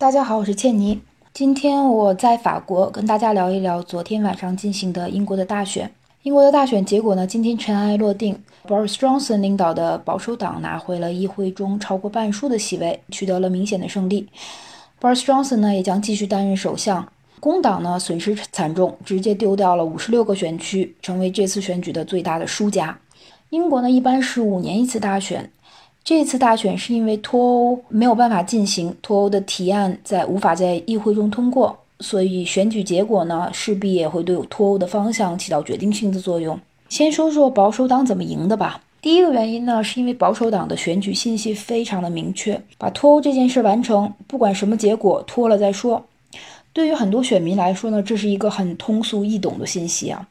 大家好，我是倩妮。今天我在法国跟大家聊一聊昨天晚上进行的英国的大选。英国的大选结果呢，今天尘埃落定，Boris Johnson 领导的保守党拿回了议会中超过半数的席位，取得了明显的胜利。Boris Johnson 呢也将继续担任首相。工党呢损失惨重，直接丢掉了五十六个选区，成为这次选举的最大的输家。英国呢一般是五年一次大选。这次大选是因为脱欧没有办法进行，脱欧的提案在无法在议会中通过，所以选举结果呢势必也会对脱欧的方向起到决定性的作用。先说说保守党怎么赢的吧。第一个原因呢，是因为保守党的选举信息非常的明确，把脱欧这件事完成，不管什么结果，脱了再说。对于很多选民来说呢，这是一个很通俗易懂的信息啊。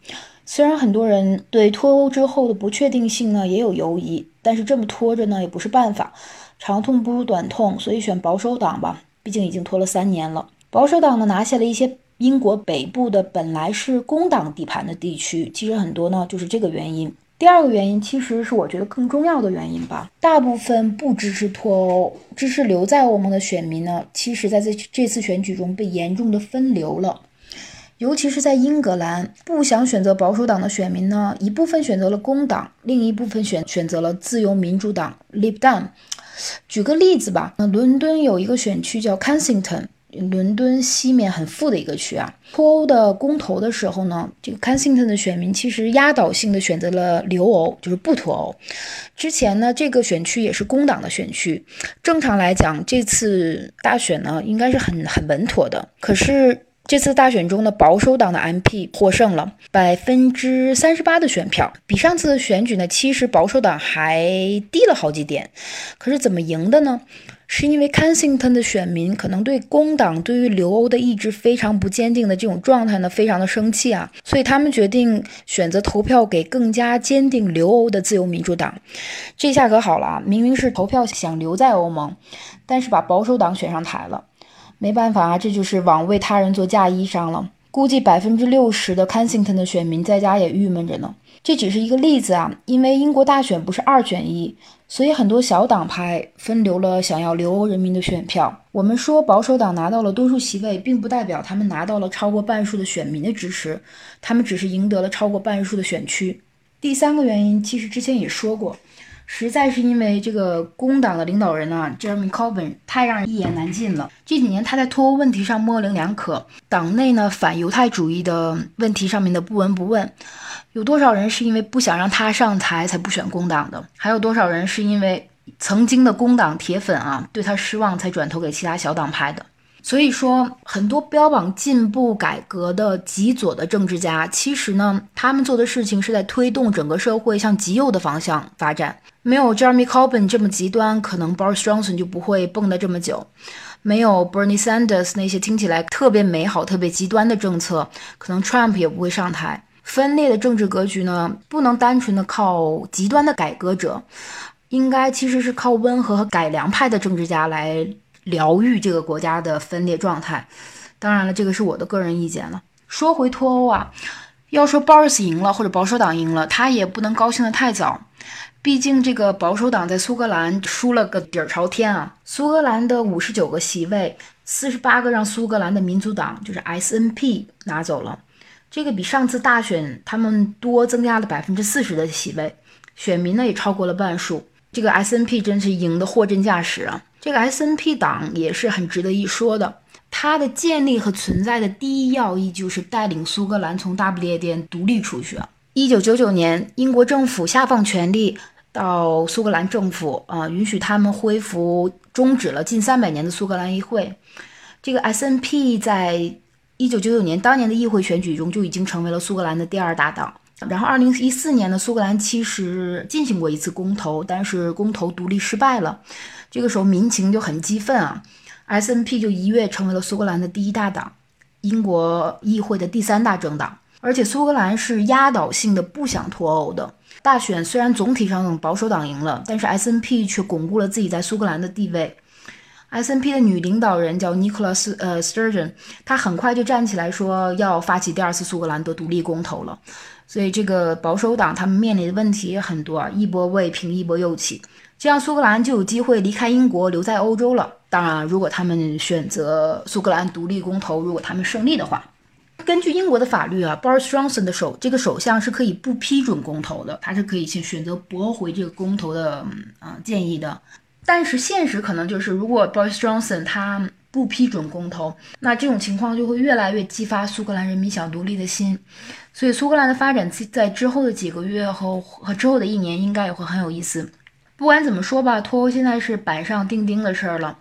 虽然很多人对脱欧之后的不确定性呢也有犹疑，但是这么拖着呢也不是办法，长痛不如短痛，所以选保守党吧。毕竟已经拖了三年了。保守党呢拿下了一些英国北部的本来是工党地盘的地区，其实很多呢就是这个原因。第二个原因其实是我觉得更重要的原因吧，大部分不支持脱欧、支持留在欧盟的选民呢，其实在这这次选举中被严重的分流了。尤其是在英格兰，不想选择保守党的选民呢，一部分选择了工党，另一部分选选择了自由民主党 （Lib Dem）。举个例子吧，那伦敦有一个选区叫 Kensington，伦敦西面很富的一个区啊。脱欧的公投的时候呢，这个 Kensington 的选民其实压倒性的选择了留欧，就是不脱欧。之前呢，这个选区也是工党的选区，正常来讲，这次大选呢应该是很很稳妥的。可是。这次大选中的保守党的 MP 获胜了，百分之三十八的选票，比上次的选举呢，其实保守党还低了好几点。可是怎么赢的呢？是因为 Kensington 的选民可能对工党对于留欧的意志非常不坚定的这种状态呢，非常的生气啊，所以他们决定选择投票给更加坚定留欧的自由民主党。这下可好了啊，明明是投票想留在欧盟，但是把保守党选上台了。没办法啊，这就是枉为他人做嫁衣裳了。估计百分之六十的 Kensington 的选民在家也郁闷着呢。这只是一个例子啊，因为英国大选不是二选一，所以很多小党派分流了想要留欧人民的选票。我们说保守党拿到了多数席位，并不代表他们拿到了超过半数的选民的支持，他们只是赢得了超过半数的选区。第三个原因，其实之前也说过。实在是因为这个工党的领导人呢，Jeremy Corbyn 太让人一言难尽了。这几年他在脱欧问题上模棱两可，党内呢反犹太主义的问题上面的不闻不问。有多少人是因为不想让他上台才不选工党的？还有多少人是因为曾经的工党铁粉啊对他失望才转投给其他小党派的？所以说，很多标榜进步改革的极左的政治家，其实呢，他们做的事情是在推动整个社会向极右的方向发展。没有 Jeremy Corbyn 这么极端，可能 Boris Johnson 就不会蹦跶这么久；没有 Bernie Sanders 那些听起来特别美好、特别极端的政策，可能 Trump 也不会上台。分裂的政治格局呢，不能单纯的靠极端的改革者，应该其实是靠温和和改良派的政治家来。疗愈这个国家的分裂状态，当然了，这个是我的个人意见了。说回脱欧啊，要说 Boris 赢了或者保守党赢了，他也不能高兴得太早，毕竟这个保守党在苏格兰输了个底儿朝天啊。苏格兰的五十九个席位，四十八个让苏格兰的民族党就是 SNP 拿走了，这个比上次大选他们多增加了百分之四十的席位，选民呢也超过了半数。这个 SNP 真是赢得货真价实啊！这个 SNP 党也是很值得一说的，它的建立和存在的第一要义就是带领苏格兰从大不列颠独立出去。一九九九年，英国政府下放权力到苏格兰政府，啊，允许他们恢复终止了近三百年的苏格兰议会。这个 SNP 在一九九九年当年的议会选举中就已经成为了苏格兰的第二大党。然后，二零一四年呢，苏格兰其实进行过一次公投，但是公投独立失败了。这个时候民情就很激愤啊，SNP 就一跃成为了苏格兰的第一大党，英国议会的第三大政党。而且苏格兰是压倒性的不想脱欧的。大选虽然总体上保守党赢了，但是 SNP 却巩固了自己在苏格兰的地位。SNP 的女领导人叫 Nicola 呃 Sturgeon，她很快就站起来说要发起第二次苏格兰的独立公投了。所以，这个保守党他们面临的问题也很多啊，一波未平一波又起，这样苏格兰就有机会离开英国，留在欧洲了。当然，如果他们选择苏格兰独立公投，如果他们胜利的话，根据英国的法律啊，Boris Johnson 的首这个首相是可以不批准公投的，他是可以去选择驳回这个公投的啊建议的。但是现实可能就是，如果 Boris Johnson 他不批准公投，那这种情况就会越来越激发苏格兰人民想独立的心。所以苏格兰的发展在之后的几个月后和之后的一年应该也会很有意思。不管怎么说吧，脱欧现在是板上钉钉的事儿了。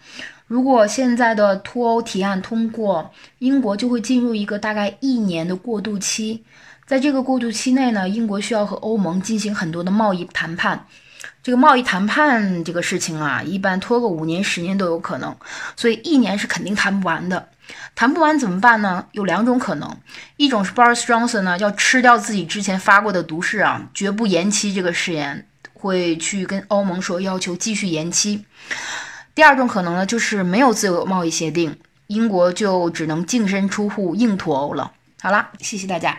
如果现在的脱欧提案通过，英国就会进入一个大概一年的过渡期。在这个过渡期内呢，英国需要和欧盟进行很多的贸易谈判。这个贸易谈判这个事情啊，一般拖个五年、十年都有可能，所以一年是肯定谈不完的。谈不完怎么办呢？有两种可能，一种是 Boris Johnson 呢要吃掉自己之前发过的毒誓啊，绝不延期这个誓言。会去跟欧盟说要求继续延期。第二种可能呢，就是没有自由贸易协定，英国就只能净身出户硬脱欧了。好了，谢谢大家。